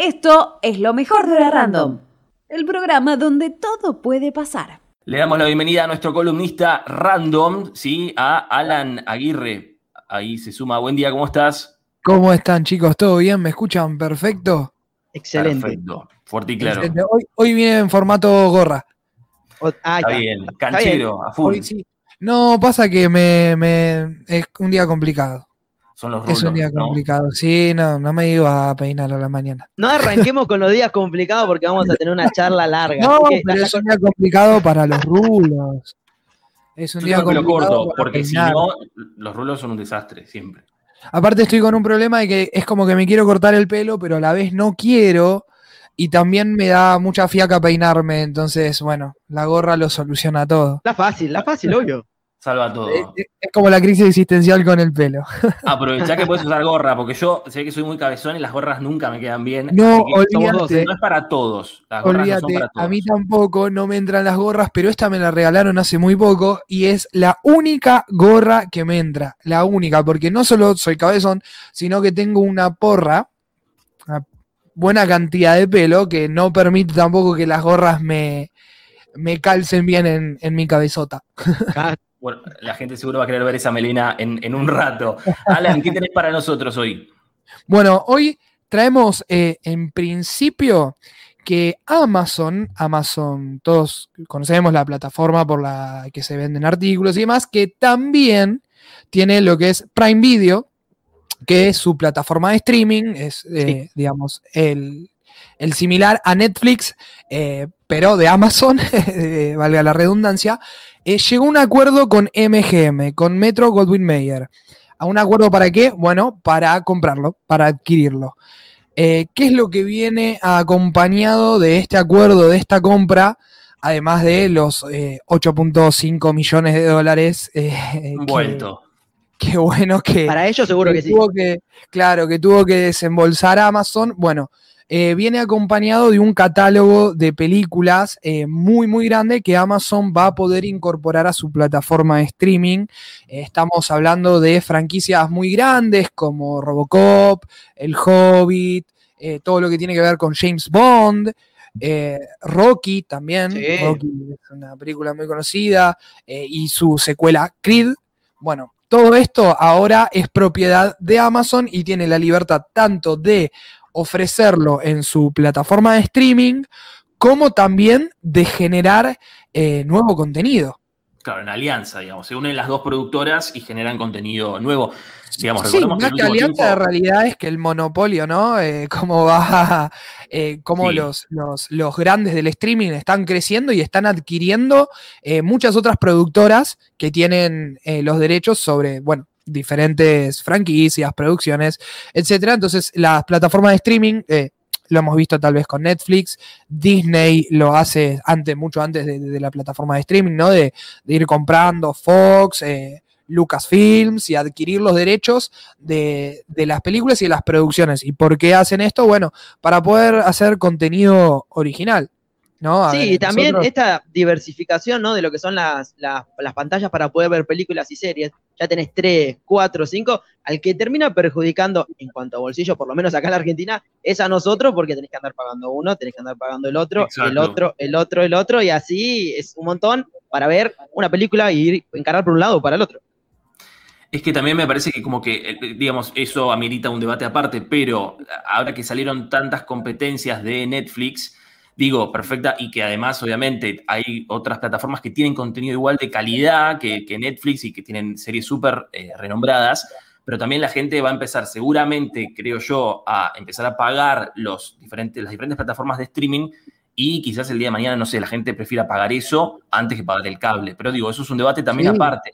Esto es lo mejor de la Random, el programa donde todo puede pasar. Le damos la bienvenida a nuestro columnista Random, ¿sí? A Alan Aguirre. Ahí se suma. Buen día, ¿cómo estás? ¿Cómo están, chicos? ¿Todo bien? ¿Me escuchan perfecto? Excelente. Perfecto. Fuerte y claro. Hoy, hoy viene en formato gorra. O- ah, Está bien. Canchero, a full. Hoy sí. No, pasa que me, me- es un día complicado. Son los Es un rulos, día ¿no? complicado. Sí, no, no me iba a peinar a la mañana. No arranquemos con los días complicados porque vamos a tener una charla larga. No, pero es un día complicado para los rulos. Es un Yo día lo complicado corto, porque si no, los rulos son un desastre, siempre. Aparte estoy con un problema de que es como que me quiero cortar el pelo, pero a la vez no quiero. Y también me da mucha fiaca peinarme. Entonces, bueno, la gorra lo soluciona todo. la fácil, la fácil, obvio. Salva todo. Es, es- como la crisis existencial con el pelo. Aprovechá que puedes usar gorra, porque yo sé que soy muy cabezón y las gorras nunca me quedan bien. No, olvídate. No es para todos. Las gorras no son Olvídate, para todos. a mí tampoco no me entran las gorras, pero esta me la regalaron hace muy poco y es la única gorra que me entra. La única, porque no solo soy cabezón, sino que tengo una porra, una buena cantidad de pelo que no permite tampoco que las gorras me, me calcen bien en, en mi cabezota. Bueno, la gente seguro va a querer ver esa melena en, en un rato. Alan, ¿qué tenés para nosotros hoy? Bueno, hoy traemos eh, en principio que Amazon, Amazon, todos conocemos la plataforma por la que se venden artículos y demás, que también tiene lo que es Prime Video, que es su plataforma de streaming, es, eh, digamos, el, el similar a Netflix, eh, pero de Amazon, valga la redundancia, eh, llegó a un acuerdo con MGM, con Metro Goldwyn Mayer. ¿A un acuerdo para qué? Bueno, para comprarlo, para adquirirlo. Eh, ¿Qué es lo que viene acompañado de este acuerdo, de esta compra? Además de los eh, 8.5 millones de dólares. eh, que- Vuelto. Qué bueno que, para ellos seguro que sí. tuvo que, claro, que tuvo que desembolsar Amazon. Bueno, eh, viene acompañado de un catálogo de películas eh, muy, muy grande que Amazon va a poder incorporar a su plataforma de streaming. Eh, estamos hablando de franquicias muy grandes como Robocop, El Hobbit, todo lo que tiene que ver con James Bond. eh, Rocky también, Sí. Rocky es una película muy conocida, eh, y su secuela Creed. Bueno, todo esto ahora es propiedad de Amazon y tiene la libertad tanto de ofrecerlo en su plataforma de streaming como también de generar eh, nuevo contenido. Claro, en alianza, digamos. Se unen las dos productoras y generan contenido nuevo. Digamos, Sí, más que alianza de tiempo- realidad es que el monopolio, ¿no? Eh, cómo va, eh, cómo Sí. los, los, los grandes del streaming están creciendo y están adquiriendo eh, muchas otras productoras que tienen los derechos sobre, bueno, diferentes franquicias, producciones, etcétera. Entonces, las plataformas de streaming, eh, lo hemos visto tal vez con Netflix, Disney lo hace antes, mucho antes de, la plataforma de streaming, ¿no? De, de ir comprando Fox, eh, Lucasfilms y adquirir los derechos de, de las películas y de las producciones. ¿Y por qué hacen esto? Bueno, para poder hacer contenido original. ¿No? A Sí, ver, y también nosotros- esta diversificación, ¿no? De lo que son las, las, las pantallas para poder ver películas y series. Ya tenés tres, cuatro, cinco. Al que termina perjudicando en cuanto a bolsillo, por lo menos acá en la Argentina, es a nosotros porque tenés que andar pagando uno, tenés que andar pagando el otro, Exacto. el otro, el otro, el otro, y así es un montón para ver una película y ir, encarar por un lado o para el otro. Es que también me parece que como que, eh, digamos, eso amerita un debate aparte, pero ahora que salieron tantas competencias de Netflix, digo, perfecta, y que además, obviamente, hay otras plataformas que tienen contenido igual de calidad que, que Netflix y que tienen series súper eh, renombradas, pero también la gente va a empezar seguramente, creo yo, a empezar a pagar los diferentes, las diferentes plataformas de streaming y quizás el día de mañana, no sé, la gente prefiera pagar eso antes que pagar el cable. Pero digo, eso es un debate también Sí. aparte.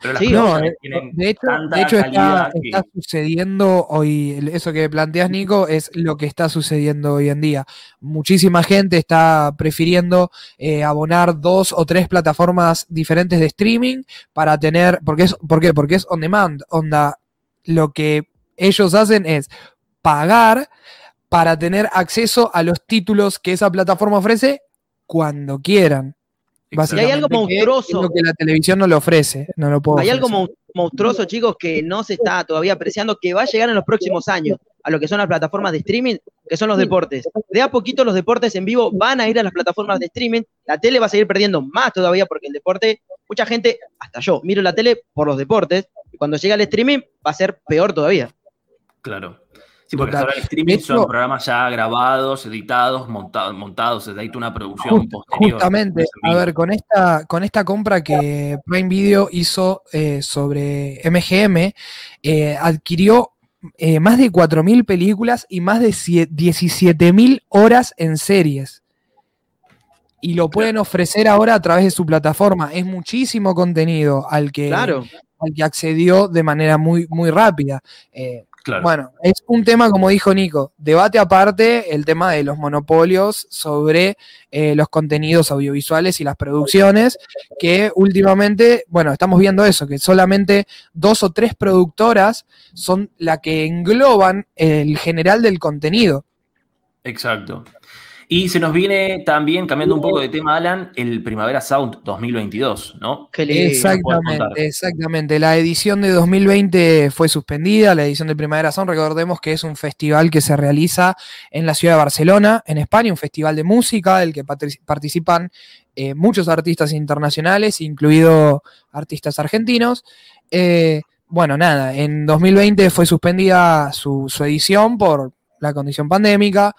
Pero las Sí, No, eh, de hecho, de hecho está, calidad que- está sucediendo hoy, eso que planteas, Nico, es lo que está sucediendo hoy en día. Muchísima gente está prefiriendo eh, abonar dos o tres plataformas diferentes de streaming para tener, porque es, ¿por qué? Porque es on demand, onda, lo que ellos hacen es pagar para tener acceso a los títulos que esa plataforma ofrece cuando quieran. Y hay algo que monstruoso. es lo que la televisión no le ofrece, no lo puedo Hay algo ofrecer. monstruoso, chicos, que no se está todavía apreciando, que va a llegar en los próximos años a lo que son las plataformas de streaming, que son los deportes. De a poquito los deportes en vivo van a ir a las plataformas de streaming. La tele va a seguir perdiendo más todavía porque el deporte, mucha gente, hasta yo, miro la tele por los deportes. Y cuando llega el streaming va a ser peor todavía. Claro. Sí, porque ahora el streaming hecho- son programas ya grabados, editados, montados, montados, se una producción Just- posterior. Justamente, a ver, con esta, con esta compra que Prime Video hizo eh, sobre MGM, eh, adquirió eh, más de 4.000 películas y más de sie- 17.000 horas en series. Y lo pueden ofrecer ahora a través de su plataforma. Es muchísimo contenido al que, Claro. al que accedió de manera muy, muy rápida. Eh, Claro. bueno, es un tema, como dijo Nico, debate aparte el tema de los monopolios sobre eh, los contenidos audiovisuales y las producciones, que últimamente, bueno, estamos viendo eso, que solamente dos o tres productoras son la que engloban el general del contenido. Exacto. Y se nos viene también, cambiando un poco de tema, Alan, el Primavera Sound 2022, ¿no? Exactamente, exactamente. La edición de 2020 fue suspendida, la edición de Primavera Sound, recordemos que es un festival que se realiza en la ciudad de Barcelona, en España, un festival de música del que participan eh, muchos artistas internacionales, incluido artistas argentinos. Eh, bueno, nada, en 2020 fue suspendida su, su edición por la condición pandémica.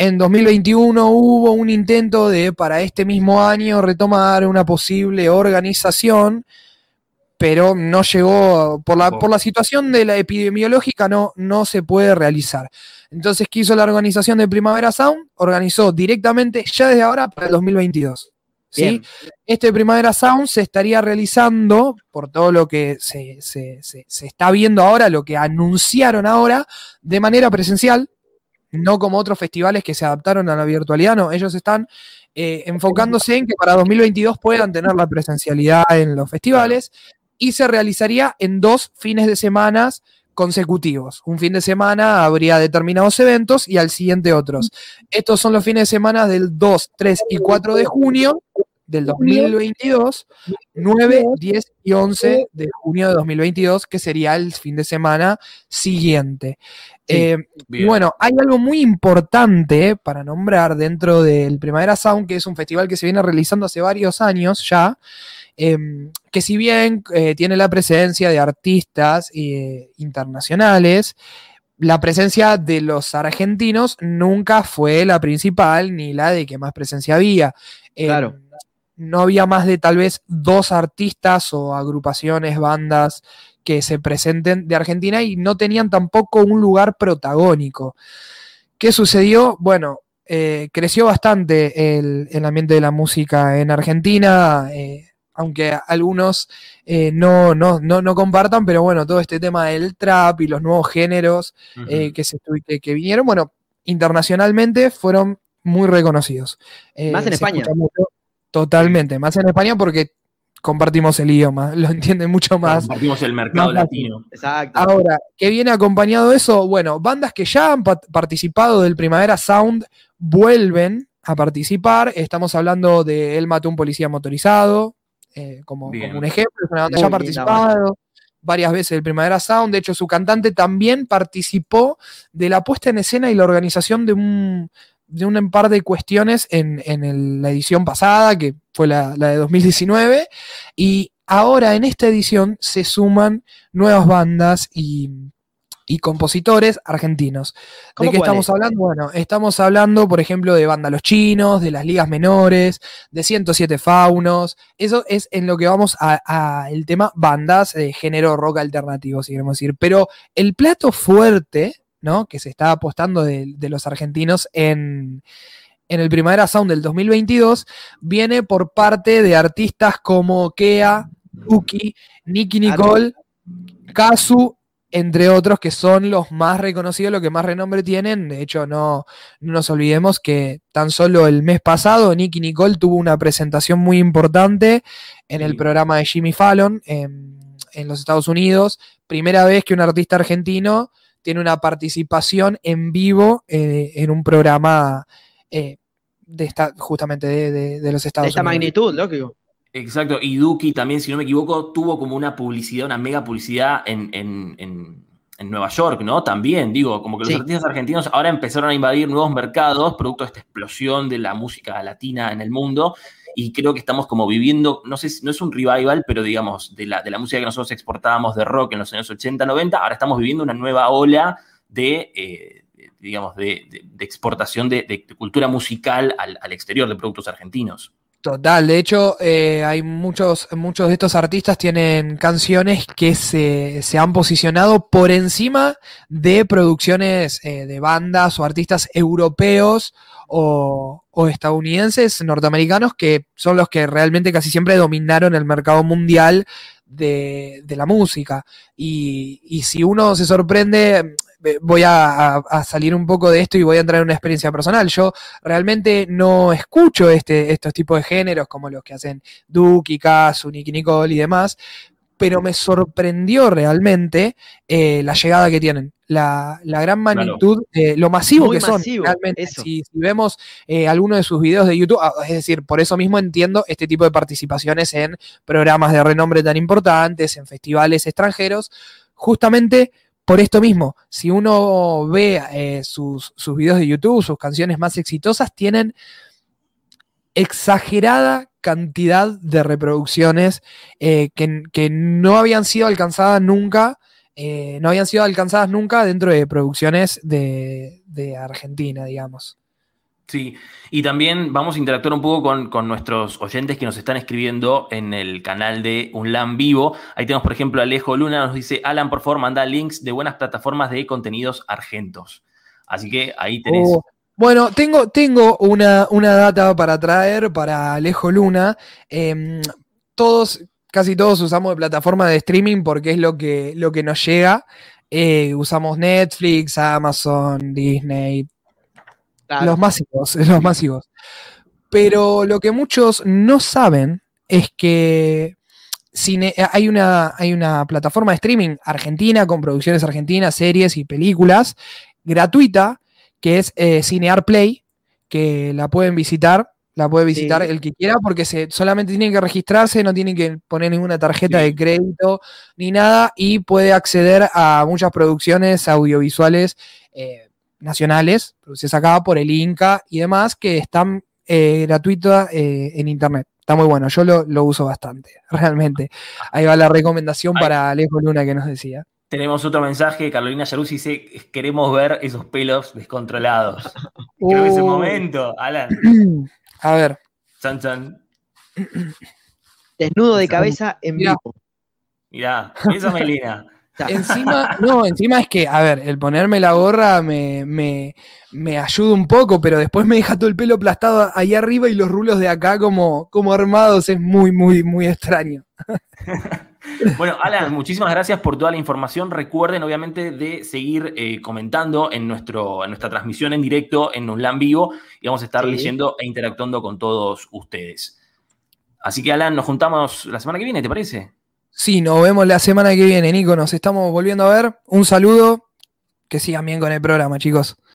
En 2021 hubo un intento de, para este mismo año, retomar una posible organización, pero no llegó, por la, por la situación de la epidemiológica, no, no se puede realizar. Entonces, ¿qué hizo la organización de Primavera Sound? Organizó directamente, ya desde ahora, para el 2022. ¿sí? Este Primavera Sound se estaría realizando, por todo lo que se, se- se- se está viendo ahora, lo que anunciaron ahora, de manera presencial, no como otros festivales que se adaptaron a la virtualidad, no, ellos están eh, enfocándose en que para 2022 puedan tener la presencialidad en los festivales y se realizaría en dos fines de semana consecutivos. Un fin de semana habría determinados eventos y al siguiente otros. Estos son los fines de semana del 2, 3 y 4 de junio del 2022, 9, 10 y 11 de junio de 2022, que sería el fin de semana siguiente. Sí, Eh, y bueno, hay algo muy importante para nombrar dentro del Primavera Sound, que es un festival que se viene realizando hace varios años ya, em, que si bien eh, tiene la presencia de artistas eh, internacionales, la presencia de los argentinos nunca fue la principal ni la de que más presencia había. Em, Claro. No había más de tal vez dos artistas o agrupaciones, bandas que se presenten de Argentina y no tenían tampoco un lugar protagónico. ¿Qué sucedió? Bueno, eh, creció bastante el, el ambiente de la música en Argentina, eh, aunque algunos eh, no, no, no, no compartan, pero bueno, todo este tema del trap y los nuevos géneros que, se, que, que vinieron, bueno, internacionalmente fueron muy reconocidos. Más en España. mucho, totalmente, más en España porque compartimos el idioma, lo entienden mucho más. Compartimos el mercado latino. Exacto. Ahora, ¿qué viene acompañado de eso? Bueno, bandas que ya han pa- participado del Primavera Sound vuelven a participar. Estamos hablando de El Mató un Policía Motorizado, eh, como, un ejemplo. Es una banda Muy ya ha participado varias veces del Primavera Sound. De hecho, su cantante también participó de la puesta en escena y la organización de un, de un par de cuestiones en, en el- la edición pasada, que fue la, la de 2019. Y ahora en esta edición se suman nuevas bandas y, y compositores argentinos. ¿De ¿Cómo qué estamos hablando? Bueno, estamos hablando, por ejemplo, de Banda Los Chinos, de las ligas menores, de 107 Faunos. Eso es en lo que vamos a, a el tema bandas de género rock alternativo, si queremos decir. Pero el plato fuerte, ¿no? Que se está apostando de, de los argentinos en, en el Primavera Sound del 2022, viene por parte de artistas como Kea, Uki, Nicky Nicole, Kazu, entre otros que son los más reconocidos, los que más renombre tienen. De hecho, no, no nos olvidemos que tan solo el mes pasado Nicky Nicole tuvo una presentación muy importante en el programa de Jimmy Fallon en, en los Estados Unidos. Primera vez que un artista argentino tiene una participación en vivo eh, en un programa eh, de esta, justamente de, de- de los Estados De esta Unidos. magnitud, lógico. Exacto, y Duki también, si no me equivoco, tuvo como una publicidad, una mega publicidad en, en- en- en Nueva York, ¿no? También, digo, como que los Sí. artistas argentinos ahora empezaron a invadir nuevos mercados, producto de esta explosión de la música latina en el mundo, y creo que estamos como viviendo, no sé, no es un revival, pero digamos, de la, de la música que nosotros exportábamos de rock en los años 80, 90, ahora estamos viviendo una nueva ola de... eh, digamos, de, de- de exportación de cultura musical al, al exterior de productos argentinos. Total, de hecho, eh, hay muchos, muchos de estos artistas tienen canciones que se, se han posicionado por encima de producciones eh, de bandas o artistas europeos o, o estadounidenses, norteamericanos, que son los que realmente casi siempre dominaron el mercado mundial de, de la música. Y, y si uno se sorprende, voy a, a- a salir un poco de esto y voy a entrar en una experiencia personal. Yo realmente no escucho este, estos tipos de géneros como los que hacen Duki, Kazu, Nicky Nicole y demás, pero me sorprendió realmente eh, la llegada que tienen, la, la gran Claro. magnitud, eh, lo masivo Muy que son. masivo, realmente. si vemos eh, alguno de sus videos de YouTube, ah, es decir, por eso mismo entiendo este tipo de participaciones en programas de renombre tan importantes, en festivales extranjeros, justamente por esto mismo, si uno ve eh, sus, videos de YouTube, sus canciones más exitosas, tienen exagerada cantidad de reproducciones eh, que, que no habían sido alcanzadas nunca, eh, no habían sido alcanzadas nunca dentro de producciones de, de Argentina, digamos. Sí, y también vamos a interactuar un poco con, con nuestros oyentes que nos están escribiendo en el canal de Unlan Vivo. Ahí tenemos, por ejemplo, Alejo Luna, nos dice, Alan, por favor, manda links de buenas plataformas de contenidos argentos. Así que ahí tenés. Oh, Bueno, tengo, tengo una, una data para traer para Alejo Luna. Em, todos, casi todos usamos de plataforma de streaming porque es lo que, lo que nos llega. Eh, usamos Netflix, Amazon, Disney, Claro. los masivos, los masivos. Pero lo que muchos no saben es que cine- hay, una, hay una plataforma de streaming argentina con producciones argentinas, series y películas gratuita que es eh, Cinear Play, que la pueden visitar. La puede visitar Sí. el que quiera porque se, solamente tienen que registrarse, no tienen que poner ninguna tarjeta Sí. de crédito ni nada y puede acceder a muchas producciones audiovisuales eh, nacionales, producidas acá por el Inca y demás, que están eh, gratuitas eh, en internet. Está muy bueno, yo lo, lo uso bastante, realmente. Ahí va la recomendación Ahí. para Alejo Luna que nos decía. Tenemos otro mensaje, Carolina Yaruzzi dice, queremos ver esos pelos descontrolados. Creo que es el momento, Alan. A ver, Chan, chan. Desnudo de cabeza en Mirá. vivo. Mirá, esa Melina. Encima, no, encima es que, a ver, el ponerme la gorra me, me, me ayuda un poco, pero después me deja todo el pelo aplastado ahí arriba y los rulos de acá como, como armados, es muy, muy, muy extraño. Bueno, Alan, muchísimas gracias por toda la información. Recuerden, obviamente, de seguir eh, comentando en, nuestro, en nuestra transmisión en directo en Unlan Vivo y vamos a estar Sí. leyendo e interactuando con todos ustedes. Así que, Alan, nos juntamos la semana que viene, ¿te parece? Sí, nos vemos la semana que viene, Nico. Nos estamos volviendo a ver. Un saludo. Que sigan bien con el programa, chicos.